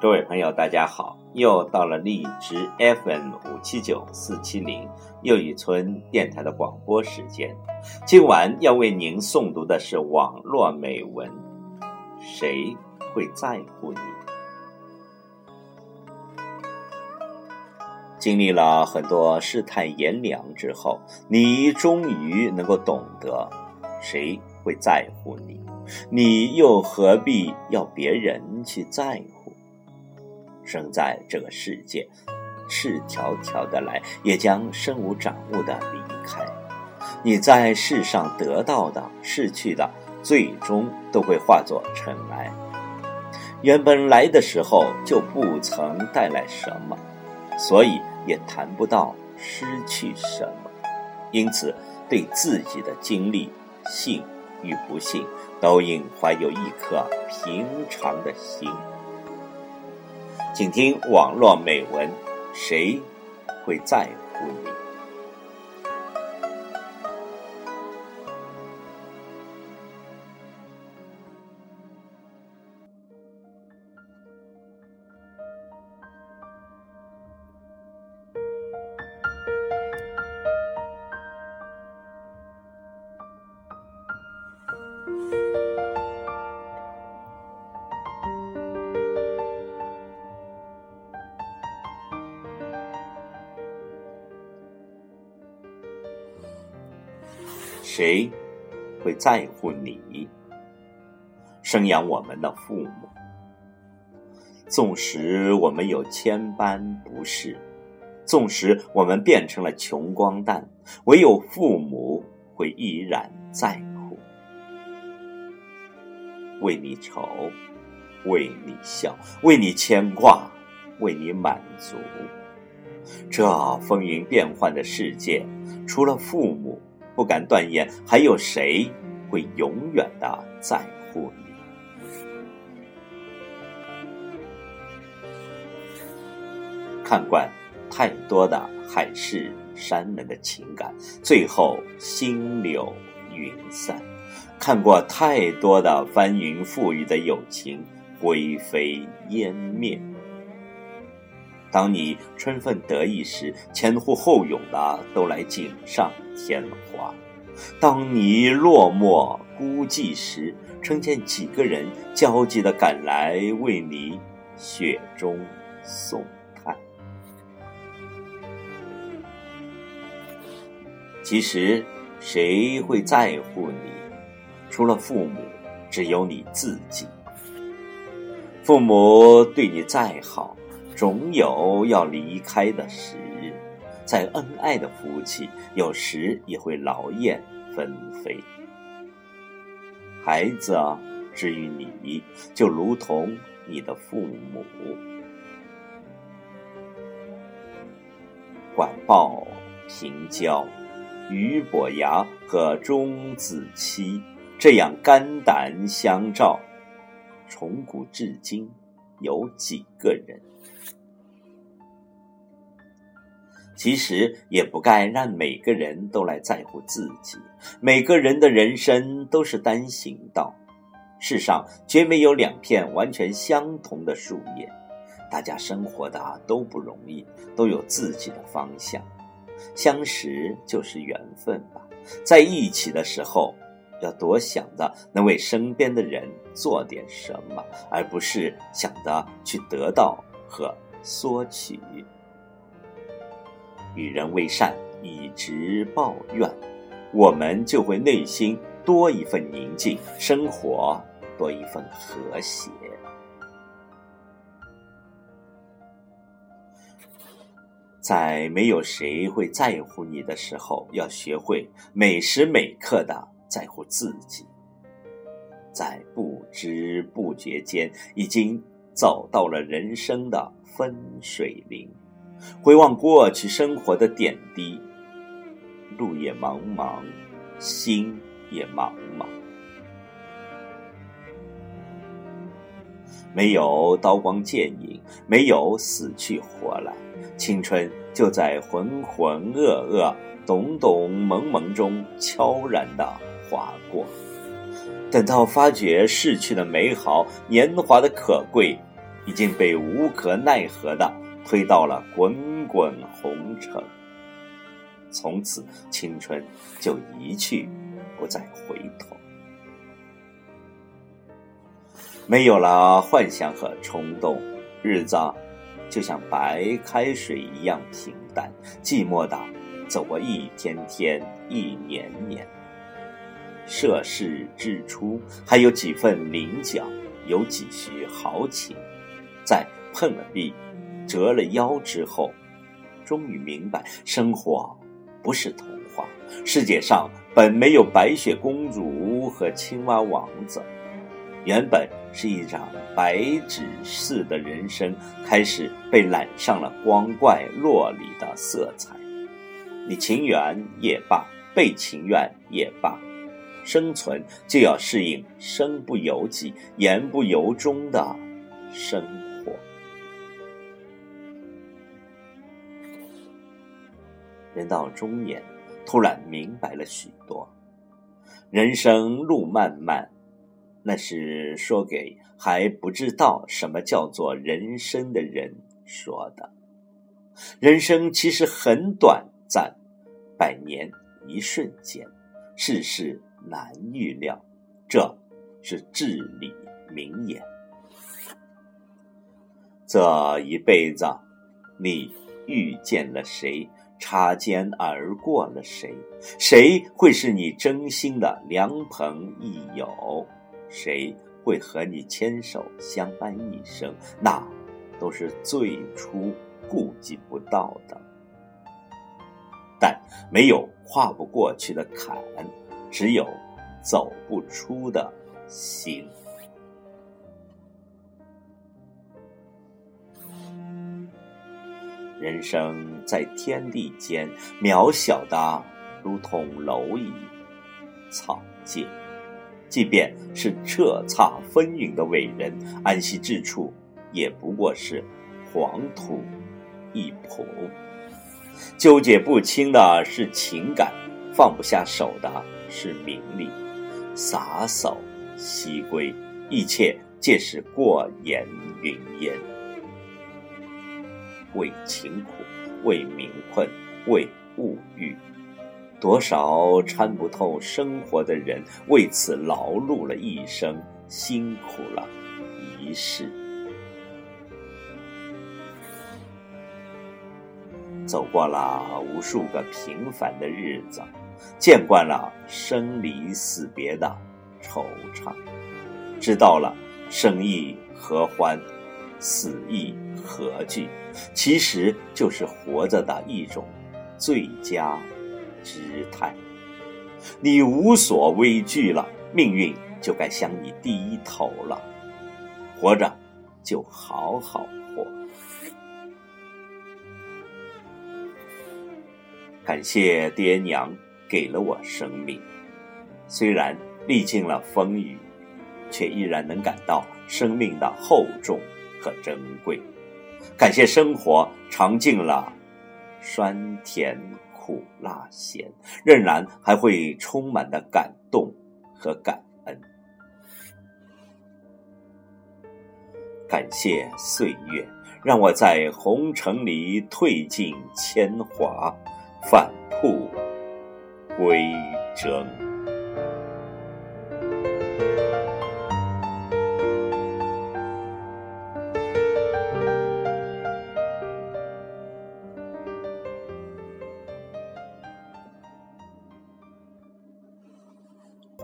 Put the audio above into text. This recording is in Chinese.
各位朋友，大家好！又到了荔枝 FM 五七九四七零又一村电台的广播时间。今晚要为您诵读的是网络美文。谁会在乎你？经历了很多世态炎凉之后，你终于能够懂得，谁会在乎你？你又何必要别人去在乎？生在这个世界，赤条条的来，也将身无长物的离开。你在世上得到的、失去的，最终都会化作尘埃。原本来的时候就不曾带来什么，所以也谈不到失去什么。因此，对自己的经历，幸与不幸，都应怀有一颗平常的心。请听网络美文，谁会在乎你？谁会在乎你？生养我们的父母，纵使我们有千般不是，纵使我们变成了穷光蛋，唯有父母会依然在乎，为你愁，为你笑，为你牵挂，为你满足。这风云变幻的世界，除了父母。不敢断言，还有谁会永远的在乎你？看惯太多的海誓山盟的情感，最后心流云散；看过太多的翻云覆雨的友情，灰飞烟灭。当你春风得意时，前呼后拥的都来锦上添花；当你落寞孤寂时，成见几个人焦急的赶来为你雪中送炭。其实，谁会在乎你？除了父母，只有你自己。父母对你再好。总有要离开的时日，再恩爱的夫妻，有时也会劳燕分飞。孩子，啊至于你，就如同你的父母。管鲍、平交、俞伯牙和钟子期，这样肝胆相照，从古至今，有几个人？其实也不该让每个人都来在乎自己。每个人的人生都是单行道，世上绝没有两片完全相同的树叶。大家生活的都不容易，都有自己的方向。相识就是缘分吧，在一起的时候，要多想着能为身边的人做点什么，而不是想着去得到和索取。与人为善，以直报怨，我们就会内心多一份宁静，生活多一份和谐。在没有谁会在乎你的时候，要学会每时每刻的在乎自己。在不知不觉间，已经走到了人生的分水岭。回望过去生活的点滴，路也茫茫，心也茫茫。没有刀光剑影，没有死去活来，青春就在浑浑噩噩、懂懂蒙蒙中悄然的划过。等到发觉逝去的美好、年华的可贵，已经被无可奈何的推到了滚滚红尘。从此，青春就一去不再回头，没有了幻想和冲动，日子就像白开水一样平淡，寂寞的走过一天天，一年年。涉世之初，还有几分棱角，有几许豪情，在碰了壁、折了腰之后，终于明白生活。不是童话，世界上本没有白雪公主和青蛙王子，原本是一张白纸似的人生，开始被染上了光怪陆离的色彩。你情愿也罢，被情愿也罢，生存就要适应身不由己、言不由衷的生活。人到中年，突然明白了许多。人生路漫漫，那是说给还不知道什么叫做人生的人说的。人生其实很短暂，百年一瞬间，世事难预料，这是至理名言。这一辈子，你遇见了谁？擦肩而过了谁？谁会是你真心的良朋益友？谁会和你牵手相伴一生？那都是最初顾及不到的。但没有跨不过去的坎，只有走不出的心。人生在天地间，渺小的如同蝼蚁、草芥。即便是叱咤风云的伟人，安息之处也不过是黄土一抔。纠结不清的是情感，放不下手的是名利，洒手西归，一切皆是过眼云烟。为情苦，为民困，为物欲，多少参不透生活的人为此劳碌了一生，辛苦了一世。走过了无数个平凡的日子，见惯了生离死别的惆怅，知道了生亦何欢。死亦何惧？其实就是活着的一种最佳姿态。你无所畏惧了，命运就该向你低头了。活着，就好好活。感谢爹娘给了我生命，虽然历尽了风雨，却依然能感到生命的厚重。和珍贵，感谢生活尝尽了酸甜苦辣咸，仍然还会充满的感动和感恩。感谢岁月，让我在红尘里褪尽铅华，返璞归真。